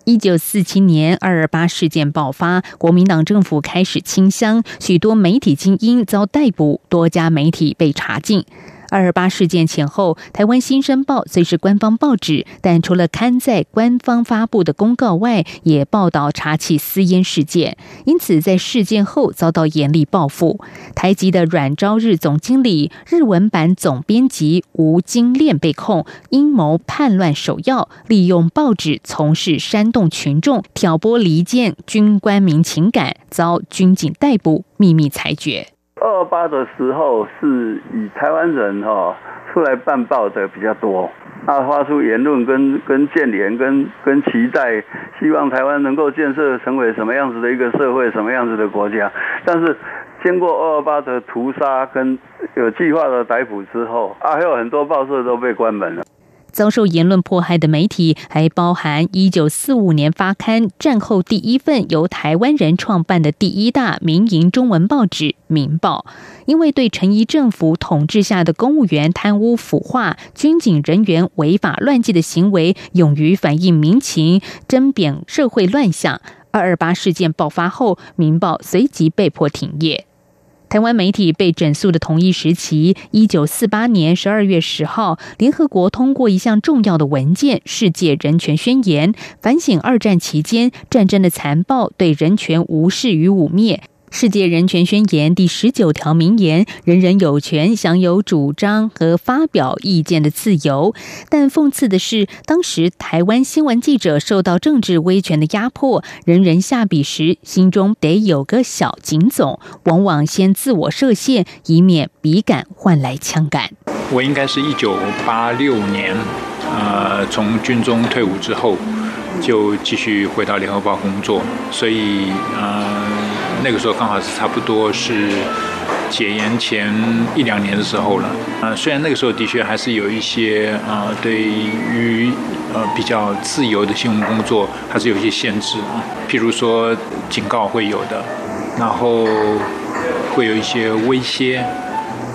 一九四七年二二八事件爆发，国民党政府开始清乡，许多媒体精英遭逮捕，多家媒体被查禁。二二八事件前后，台湾新生报虽是官方报纸，但除了刊载官方发布的公告外，也报道查起私烟事件，因此在事件后遭到严厉报复。台籍的阮朝日总经理、日文版总编辑吴金炼被控阴谋叛乱首要，利用报纸从事煽动群众、挑拨离间军官民情感，遭军警逮捕，秘密裁决。二二八的时候，是以台湾人哈出来办报的比较多，他发出言论跟跟建联跟跟期待，希望台湾能够建设成为什么样子的一个社会，什么样子的国家。但是经过二二八的屠杀跟有计划的逮捕之后，啊，还有很多报社都被关门了。遭受言论迫害的媒体还包含一九四五年发刊、战后第一份由台湾人创办的第一大民营中文报纸《民报》，因为对陈仪政府统治下的公务员贪污腐化、军警人员违法乱纪的行为，勇于反映民情、针砭社会乱象。二二八事件爆发后，《民报》随即被迫停业。台湾媒体被整肃的同一时期，一九四八年十二月十号，联合国通过一项重要的文件《世界人权宣言》，反省二战期间战争的残暴、对人权无视与污蔑，世界人权宣言第十九条明言，人人有权享有主张和发表意见的自由。但讽刺的是，当时台湾新闻记者受到政治威权的压迫，人人下笔时心中得有个小警总，往往先自我设限，以免笔杆换来枪杆。我应该是一九八六年，呃，从军中退伍之后，就继续回到联合报工作，所以，呃。那个时候刚好是差不多是解严前一两年的时候了，啊，虽然那个时候的确还是有一些啊，对于呃比较自由的新闻工作还是有一些限制啊，譬如说警告会有的，然后会有一些威胁。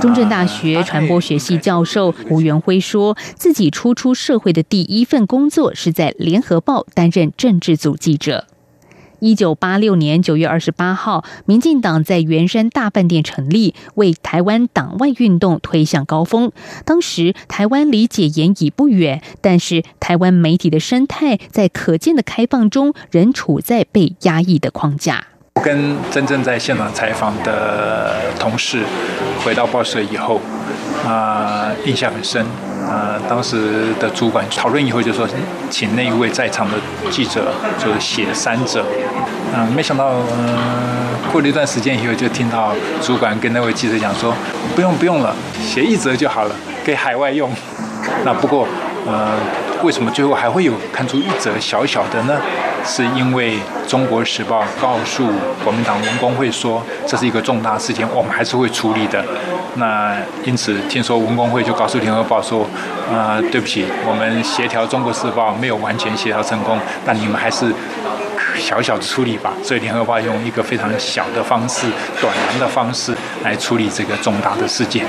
中正大学传播学系教授吴元辉说自己初出社会的第一份工作是在联合报担任政治组记者。一九八六年九月二十八号，民进党在圆山大饭店成立，为台湾党外运动推向高峰。当时台湾离解严已不远，但是台湾媒体的生态在可见的开放中，仍处在被压抑的框架。我跟真正在现场采访的同事回到报社以后，啊，印象很深。呃，当时的主管讨论以后就说，请那一位在场的记者就写三折。嗯，没想到，呃，过了一段时间以后，就听到主管跟那位记者讲说，不用不用了，写一折就好了，给海外用。那不过，呃。为什么最后还会有看出一折小小的呢？是因为《中国时报》告诉国民党文工会说这是一个重大事件，我们还是会处理的。那因此听说文工会就告诉《联合报》说：“啊，对不起，我们协调《中国时报》没有完全协调成功，但你们还是小小的处理吧。”所以《联合报》用一个非常小的方式、短然的方式来处理这个重大的事件。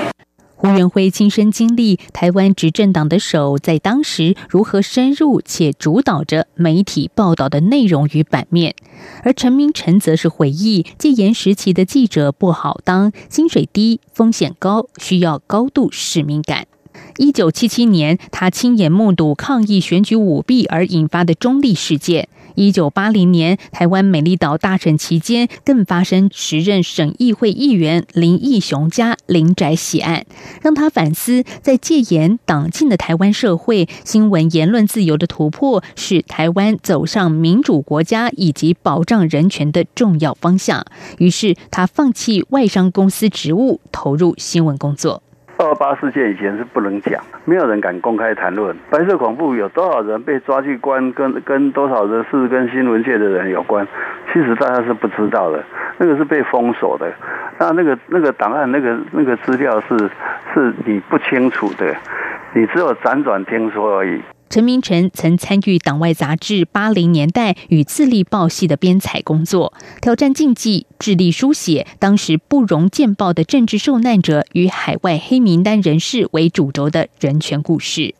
吴元辉亲身经历台湾执政党的手在当时如何深入且主导着媒体报道的内容与版面，而陈明诚则是回忆戒严时期的记者不好当，薪水低，风险高，需要高度使命感。一九七七年，他亲眼目睹抗议选举舞弊而引发的中立事件。一九八零年，台湾美丽岛大审期间，更发生时任省议会议员林义雄家林宅血案，让他反思，在戒严党禁的台湾社会，新闻言论自由的突破，是台湾走上民主国家以及保障人权的重要方向。于是，他放弃外商公司职务，投入新闻工作。二八事件以前是不能讲，没有人敢公开谈论白色恐怖有多少人被抓去关，跟跟多少人是跟新闻界的人有关，其实大家是不知道的，那个是被封锁的，那那个那个档案那个那个资料是是你不清楚的，你只有辗转听说而已。陈明诚曾参与党外杂志八零年代与自立报系的编采工作，挑战禁忌，致力书写当时不容见报的政治受难者与海外黑名单人士为主轴的人权故事。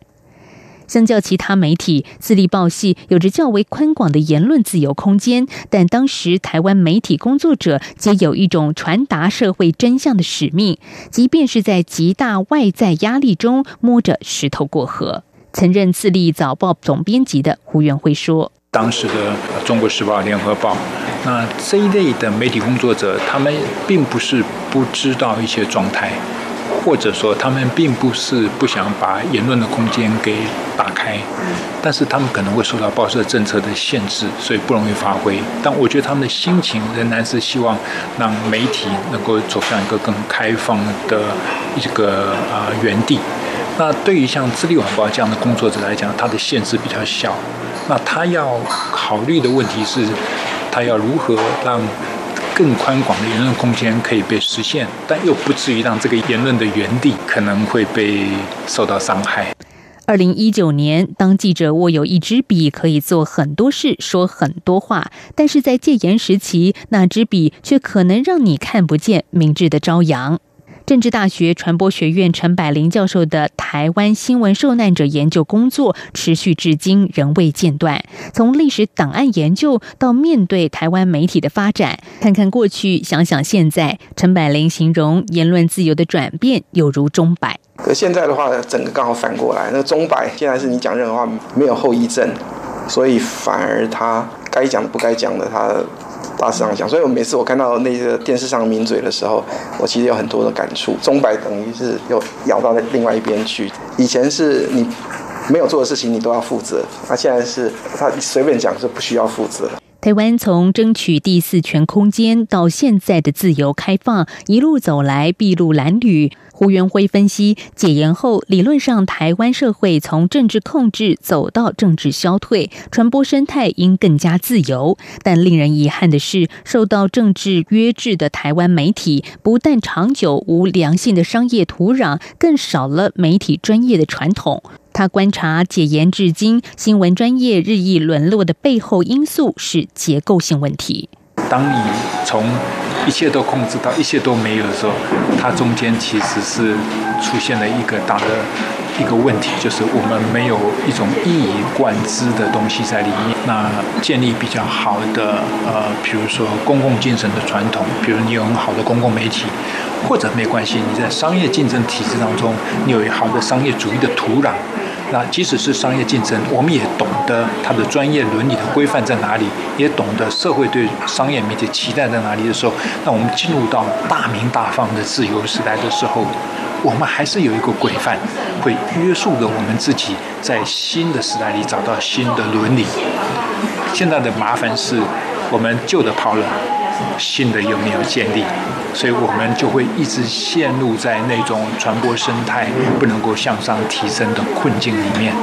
相较其他媒体，自立报系有着较为宽广的言论自由空间，但当时台湾媒体工作者皆有一种传达社会真相的使命，即便是在极大外在压力中摸着石头过河。曾任自立早报总编辑的胡元辉说：“当时的《中国时报》《联合报》，那这一类的媒体工作者，他们并不是不知道一些状态，或者说他们并不是不想把言论的空间给打开，但是他们可能会受到报社政策的限制，所以不容易发挥。但我觉得他们的心情仍然是希望让媒体能够走向一个更开放的一个啊原地。”那对于像《自立晚报》这样的工作者来讲，他的限制比较小。那他要考虑的问题是，他要如何让更宽广的言论空间可以被实现，但又不至于让这个言论的原地可能会被受到伤害。二零一九年，当记者握有一支笔，可以做很多事，说很多话，但是在戒严时期，那支笔却可能让你看不见明智的朝阳。政治大学传播学院陈百灵教授的台湾新闻受难者研究工作持续至今仍未间断。从历史档案研究到面对台湾媒体的发展，看看过去，想想现在，陈百灵形容言论自由的转变有如钟摆。可现在的话，整个刚好反过来，那钟摆现在是你讲任何话没有后遗症，所以反而他该讲的不该讲的他。大师上讲。所以我每次我看到那个电视上抿嘴的时候，我其实有很多的感触。钟摆等于是又咬到另外一边去。以前是你没有做的事情，你都要负责；那现在是他随便讲是不需要负责。台湾从争取第四权空间到现在的自由开放，一路走来筚路蓝缕。胡元辉分析，解严后，理论上台湾社会从政治控制走到政治消退，传播生态应更加自由。但令人遗憾的是，受到政治约制的台湾媒体，不但长久无良性的商业土壤，更少了媒体专业的传统。他观察解严至今，新闻专业日益沦落的背后因素是结构性问题。当你从一切都控制到一切都没有的时候，它中间其实是出现了一个大的一个问题，就是我们没有一种一以贯之的东西在里面。那建立比较好的呃，比如说公共精神的传统，比如你有很好的公共媒体，或者没关系，你在商业竞争体制当中，你有一好的商业主义的土壤。那即使是商业竞争，我们也懂得它的专业伦理的规范在哪里，也懂得社会对商业媒体期待在哪里的时候，那我们进入到大明大放的自由时代的时候，我们还是有一个规范，会约束着我们自己在新的时代里找到新的伦理。现在的麻烦是我们旧的抛了。新的有没有建立？所以我们就会一直陷入在那种传播生态不能够向上提升的困境里面。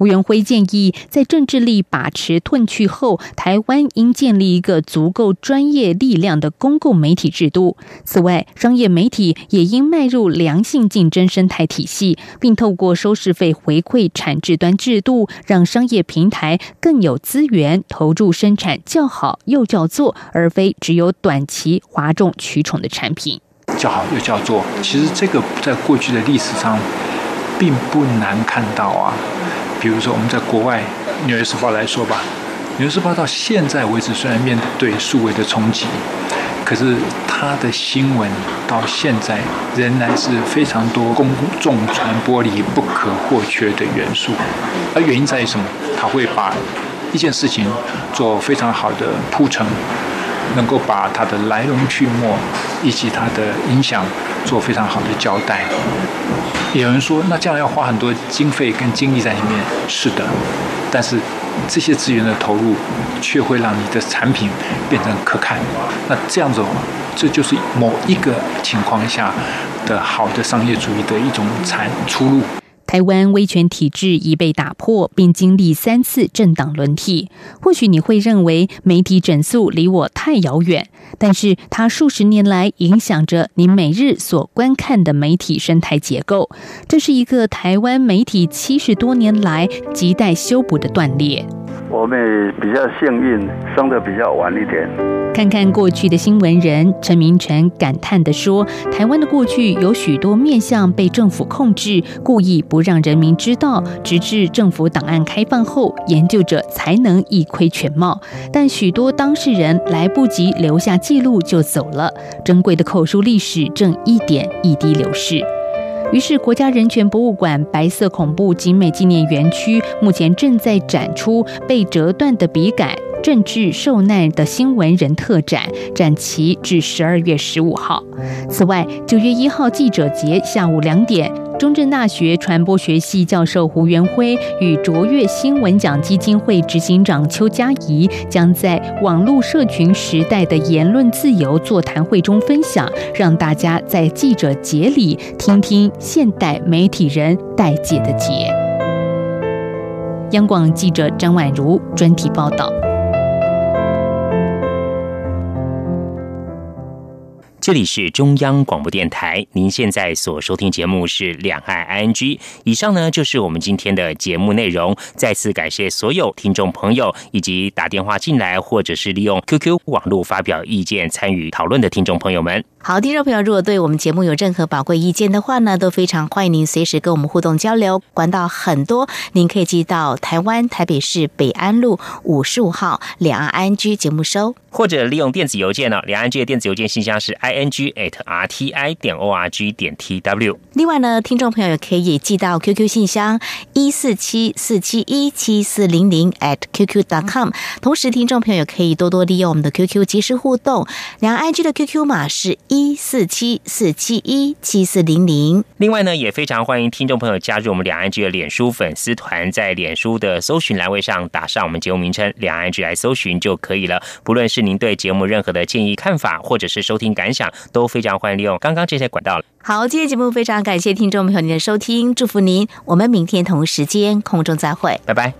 吴元辉建议，在政治力把持褪去后，台湾应建立一个足够专业力量的公共媒体制度。此外，商业媒体也应迈入良性竞争生态体系，并透过收视费回馈产制端制度，让商业平台更有资源投入生产较好又叫做，而非只有短期哗众取宠的产品。较好又叫做，其实这个在过去的历史上并不难看到啊。比如说，我们在国外《纽约时报》来说吧，《纽约时报》到现在为止，虽然面对数位的冲击，可是它的新闻到现在仍然是非常多公众传播里不可或缺的元素。而原因在于什么？它会把一件事情做非常好的铺陈，能够把它的来龙去脉以及它的影响做非常好的交代。有人说，那这样要花很多经费跟精力在里面。是的，但是这些资源的投入，却会让你的产品变成可看。那这样子，这就是某一个情况下的好的商业主义的一种产出路。台湾威权体制已被打破，并经历三次政党轮替。或许你会认为媒体整肃离我太遥远，但是它数十年来影响着你每日所观看的媒体生态结构。这是一个台湾媒体七十多年来亟待修补的断裂。我们比较幸运，生的比较晚一点。看看过去的新闻人陈明成感叹地说：“台湾的过去有许多面向被政府控制，故意不让人民知道，直至政府档案开放后，研究者才能一窥全貌。但许多当事人来不及留下记录就走了，珍贵的口述历史正一点一滴流逝。”于是，国家人权博物馆白色恐怖景美纪念园区目前正在展出被折断的笔杆。政治受难的新闻人特展展期至十二月十五号。此外，九月一号记者节下午两点，中正大学传播学系教授胡元辉与卓越新闻奖基金会执行长邱佳怡将在网络社群时代的言论自由座谈会中分享，让大家在记者节里听听现代媒体人待解的节。央广记者张婉如专题报道。这里是中央广播电台，您现在所收听节目是《两岸 I N G》。以上呢就是我们今天的节目内容。再次感谢所有听众朋友以及打电话进来或者是利用 QQ 网络发表意见参与讨论的听众朋友们。好，听众朋友，如果对我们节目有任何宝贵意见的话呢，都非常欢迎您随时跟我们互动交流。管道很多，您可以寄到台湾台北市北安路五十五号两岸 I N G 节目收，或者利用电子邮件呢，两岸 G 的电子邮件信箱是 i n g at r t i 点 o r g 点 t w。另外呢，听众朋友也可以寄到 Q Q 信箱一四七四七一七四零零 at q q dot com。同时，听众朋友也可以多多利用我们的 Q Q 及时互动，两岸 I N G 的 Q Q 码是。一四七四七一七四零零。另外呢，也非常欢迎听众朋友加入我们两岸局的脸书粉丝团，在脸书的搜寻栏位上打上我们节目名称“两岸局”来搜寻就可以了。不论是您对节目任何的建议、看法，或者是收听感想，都非常欢迎利用刚刚这些管道。好，今天节目非常感谢听众朋友您的收听，祝福您，我们明天同时间空中再会，拜拜。